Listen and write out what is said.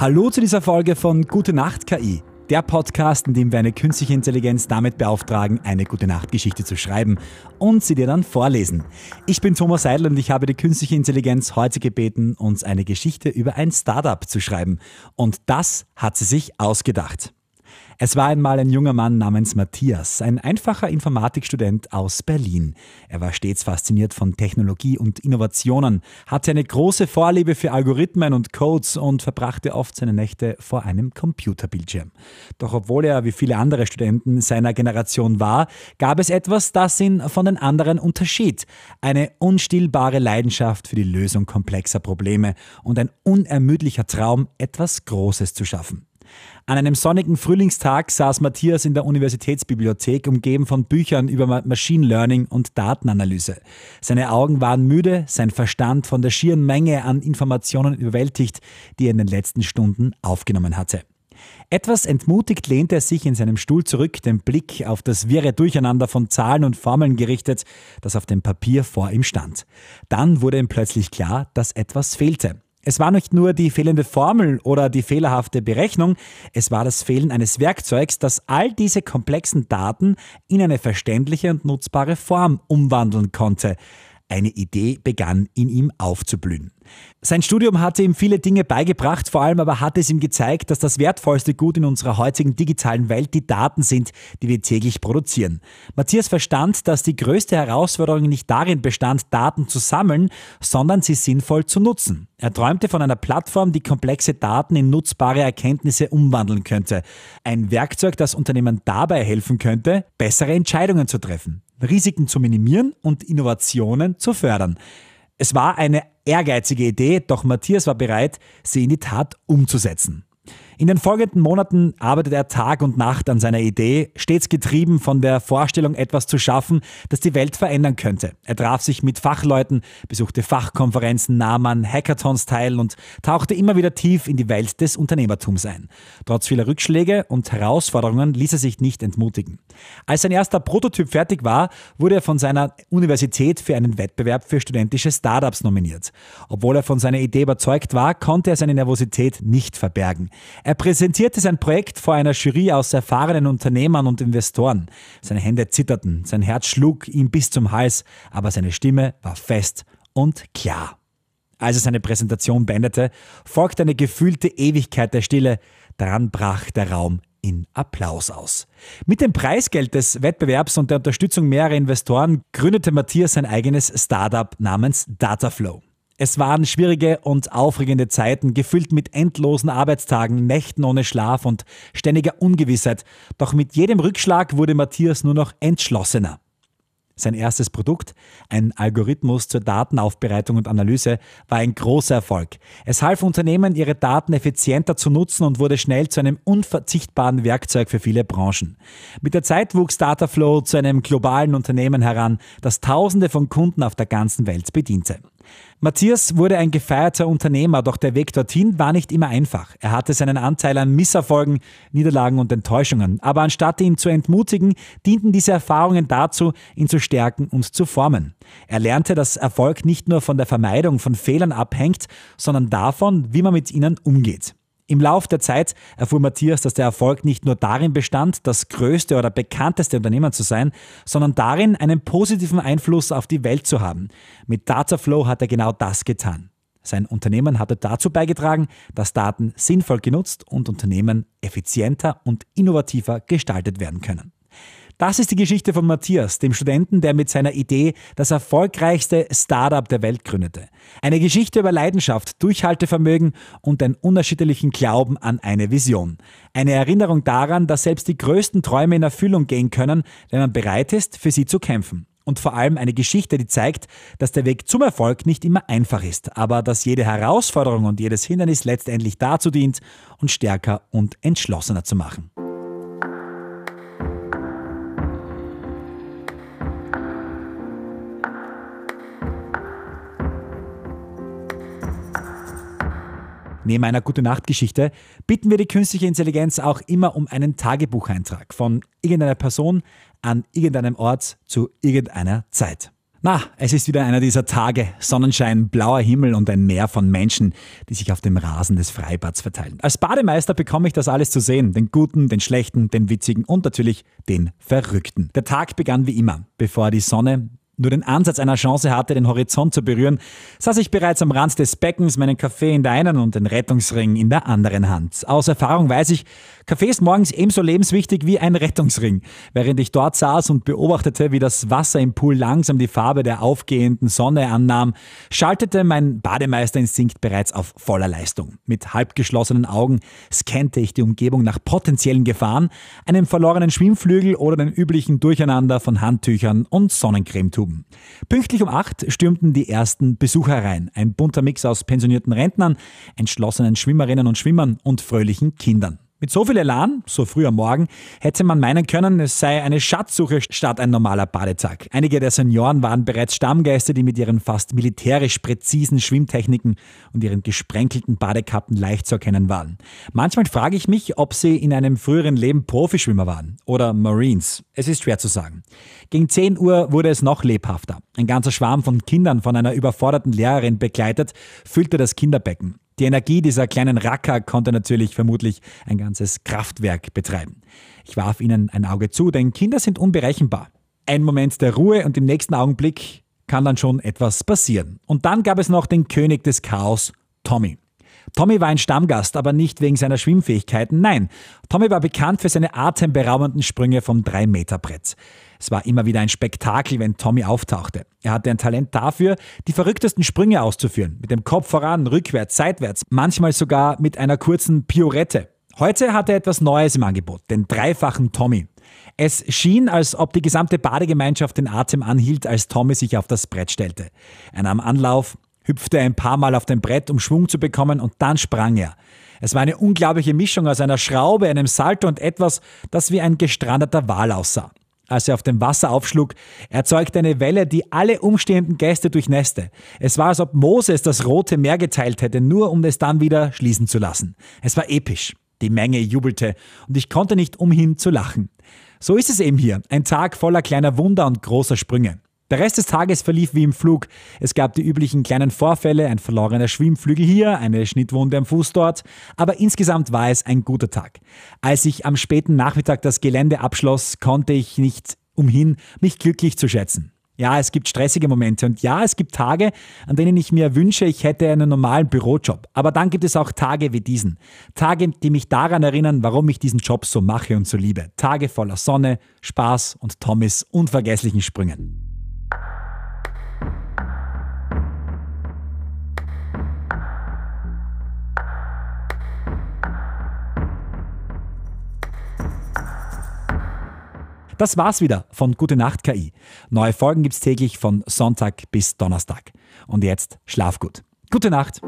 Hallo zu dieser Folge von Gute Nacht KI, der Podcast, in dem wir eine künstliche Intelligenz damit beauftragen, eine Gute Nacht Geschichte zu schreiben und sie dir dann vorlesen. Ich bin Thomas Seidel und ich habe die künstliche Intelligenz heute gebeten, uns eine Geschichte über ein Startup zu schreiben. Und das hat sie sich ausgedacht. Es war einmal ein junger Mann namens Matthias, ein einfacher Informatikstudent aus Berlin. Er war stets fasziniert von Technologie und Innovationen, hatte eine große Vorliebe für Algorithmen und Codes und verbrachte oft seine Nächte vor einem Computerbildschirm. Doch obwohl er wie viele andere Studenten seiner Generation war, gab es etwas, das ihn von den anderen unterschied. Eine unstillbare Leidenschaft für die Lösung komplexer Probleme und ein unermüdlicher Traum, etwas Großes zu schaffen. An einem sonnigen Frühlingstag saß Matthias in der Universitätsbibliothek, umgeben von Büchern über Machine Learning und Datenanalyse. Seine Augen waren müde, sein Verstand von der schieren Menge an Informationen überwältigt, die er in den letzten Stunden aufgenommen hatte. Etwas entmutigt lehnte er sich in seinem Stuhl zurück, den Blick auf das wirre Durcheinander von Zahlen und Formeln gerichtet, das auf dem Papier vor ihm stand. Dann wurde ihm plötzlich klar, dass etwas fehlte. Es war nicht nur die fehlende Formel oder die fehlerhafte Berechnung, es war das Fehlen eines Werkzeugs, das all diese komplexen Daten in eine verständliche und nutzbare Form umwandeln konnte. Eine Idee begann in ihm aufzublühen. Sein Studium hatte ihm viele Dinge beigebracht, vor allem aber hat es ihm gezeigt, dass das wertvollste Gut in unserer heutigen digitalen Welt die Daten sind, die wir täglich produzieren. Matthias verstand, dass die größte Herausforderung nicht darin bestand, Daten zu sammeln, sondern sie sinnvoll zu nutzen. Er träumte von einer Plattform, die komplexe Daten in nutzbare Erkenntnisse umwandeln könnte. Ein Werkzeug, das Unternehmen dabei helfen könnte, bessere Entscheidungen zu treffen, Risiken zu minimieren und Innovationen zu fördern. Es war eine ehrgeizige Idee, doch Matthias war bereit, sie in die Tat umzusetzen. In den folgenden Monaten arbeitet er Tag und Nacht an seiner Idee, stets getrieben von der Vorstellung, etwas zu schaffen, das die Welt verändern könnte. Er traf sich mit Fachleuten, besuchte Fachkonferenzen, nahm an Hackathons teil und tauchte immer wieder tief in die Welt des Unternehmertums ein. Trotz vieler Rückschläge und Herausforderungen ließ er sich nicht entmutigen. Als sein erster Prototyp fertig war, wurde er von seiner Universität für einen Wettbewerb für studentische Startups nominiert. Obwohl er von seiner Idee überzeugt war, konnte er seine Nervosität nicht verbergen. Er präsentierte sein Projekt vor einer Jury aus erfahrenen Unternehmern und Investoren. Seine Hände zitterten, sein Herz schlug ihm bis zum Hals, aber seine Stimme war fest und klar. Als er seine Präsentation beendete, folgte eine gefühlte Ewigkeit der Stille, dann brach der Raum in Applaus aus. Mit dem Preisgeld des Wettbewerbs und der Unterstützung mehrerer Investoren gründete Matthias sein eigenes Startup namens Dataflow. Es waren schwierige und aufregende Zeiten, gefüllt mit endlosen Arbeitstagen, Nächten ohne Schlaf und ständiger Ungewissheit. Doch mit jedem Rückschlag wurde Matthias nur noch entschlossener. Sein erstes Produkt, ein Algorithmus zur Datenaufbereitung und Analyse, war ein großer Erfolg. Es half Unternehmen, ihre Daten effizienter zu nutzen und wurde schnell zu einem unverzichtbaren Werkzeug für viele Branchen. Mit der Zeit wuchs Dataflow zu einem globalen Unternehmen heran, das Tausende von Kunden auf der ganzen Welt bediente. Matthias wurde ein gefeierter Unternehmer, doch der Weg dorthin war nicht immer einfach. Er hatte seinen Anteil an Misserfolgen, Niederlagen und Enttäuschungen. Aber anstatt ihn zu entmutigen, dienten diese Erfahrungen dazu, ihn zu stärken und zu formen. Er lernte, dass Erfolg nicht nur von der Vermeidung von Fehlern abhängt, sondern davon, wie man mit ihnen umgeht. Im Lauf der Zeit erfuhr Matthias, dass der Erfolg nicht nur darin bestand, das größte oder bekannteste Unternehmen zu sein, sondern darin, einen positiven Einfluss auf die Welt zu haben. Mit Dataflow hat er genau das getan. Sein Unternehmen hatte dazu beigetragen, dass Daten sinnvoll genutzt und Unternehmen effizienter und innovativer gestaltet werden können. Das ist die Geschichte von Matthias, dem Studenten, der mit seiner Idee das erfolgreichste Startup der Welt gründete. Eine Geschichte über Leidenschaft, Durchhaltevermögen und einen unerschütterlichen Glauben an eine Vision. Eine Erinnerung daran, dass selbst die größten Träume in Erfüllung gehen können, wenn man bereit ist, für sie zu kämpfen. Und vor allem eine Geschichte, die zeigt, dass der Weg zum Erfolg nicht immer einfach ist, aber dass jede Herausforderung und jedes Hindernis letztendlich dazu dient, uns stärker und entschlossener zu machen. Neben einer Gute-Nacht-Geschichte bitten wir die künstliche Intelligenz auch immer um einen Tagebucheintrag von irgendeiner Person an irgendeinem Ort zu irgendeiner Zeit. Na, es ist wieder einer dieser Tage. Sonnenschein, blauer Himmel und ein Meer von Menschen, die sich auf dem Rasen des Freibads verteilen. Als Bademeister bekomme ich das alles zu sehen. Den guten, den schlechten, den witzigen und natürlich den verrückten. Der Tag begann wie immer, bevor die Sonne nur den Ansatz einer Chance hatte, den Horizont zu berühren, saß ich bereits am Rand des Beckens, meinen Kaffee in der einen und den Rettungsring in der anderen Hand. Aus Erfahrung weiß ich, Kaffee ist morgens ebenso lebenswichtig wie ein Rettungsring. Während ich dort saß und beobachtete, wie das Wasser im Pool langsam die Farbe der aufgehenden Sonne annahm, schaltete mein Bademeisterinstinkt bereits auf voller Leistung. Mit halb geschlossenen Augen scannte ich die Umgebung nach potenziellen Gefahren, einem verlorenen Schwimmflügel oder den üblichen Durcheinander von Handtüchern und Sonnencremetuben. Stuben. Pünktlich um acht stürmten die ersten Besucher rein. Ein bunter Mix aus pensionierten Rentnern, entschlossenen Schwimmerinnen und Schwimmern und fröhlichen Kindern. Mit so viel Elan, so früh am Morgen, hätte man meinen können, es sei eine Schatzsuche statt ein normaler Badetag. Einige der Senioren waren bereits Stammgäste, die mit ihren fast militärisch präzisen Schwimmtechniken und ihren gesprenkelten Badekappen leicht zu erkennen waren. Manchmal frage ich mich, ob sie in einem früheren Leben Profischwimmer waren oder Marines. Es ist schwer zu sagen. Gegen 10 Uhr wurde es noch lebhafter. Ein ganzer Schwarm von Kindern von einer überforderten Lehrerin begleitet, füllte das Kinderbecken. Die Energie dieser kleinen Racker konnte natürlich vermutlich ein ganzes Kraftwerk betreiben. Ich warf ihnen ein Auge zu, denn Kinder sind unberechenbar. Ein Moment der Ruhe und im nächsten Augenblick kann dann schon etwas passieren. Und dann gab es noch den König des Chaos, Tommy. Tommy war ein Stammgast, aber nicht wegen seiner Schwimmfähigkeiten. Nein, Tommy war bekannt für seine atemberaubenden Sprünge vom 3-Meter-Brett. Es war immer wieder ein Spektakel, wenn Tommy auftauchte. Er hatte ein Talent dafür, die verrücktesten Sprünge auszuführen. Mit dem Kopf voran, rückwärts, seitwärts, manchmal sogar mit einer kurzen Piorette. Heute hatte er etwas Neues im Angebot, den dreifachen Tommy. Es schien, als ob die gesamte Badegemeinschaft den Atem anhielt, als Tommy sich auf das Brett stellte. Er nahm Anlauf, hüpfte ein paar Mal auf dem Brett, um Schwung zu bekommen, und dann sprang er. Es war eine unglaubliche Mischung aus einer Schraube, einem Salto und etwas, das wie ein gestrandeter Wal aussah als er auf dem Wasser aufschlug, erzeugte eine Welle, die alle umstehenden Gäste durchnässte. Es war, als ob Moses das Rote Meer geteilt hätte, nur um es dann wieder schließen zu lassen. Es war episch. Die Menge jubelte und ich konnte nicht umhin zu lachen. So ist es eben hier, ein Tag voller kleiner Wunder und großer Sprünge. Der Rest des Tages verlief wie im Flug. Es gab die üblichen kleinen Vorfälle, ein verlorener Schwimmflügel hier, eine Schnittwunde am Fuß dort, aber insgesamt war es ein guter Tag. Als ich am späten Nachmittag das Gelände abschloss, konnte ich nicht umhin, mich glücklich zu schätzen. Ja, es gibt stressige Momente und ja, es gibt Tage, an denen ich mir wünsche, ich hätte einen normalen Bürojob. Aber dann gibt es auch Tage wie diesen. Tage, die mich daran erinnern, warum ich diesen Job so mache und so liebe. Tage voller Sonne, Spaß und Tommys unvergesslichen Sprüngen. Das war's wieder von Gute Nacht KI. Neue Folgen gibt's täglich von Sonntag bis Donnerstag. Und jetzt schlaf gut. Gute Nacht.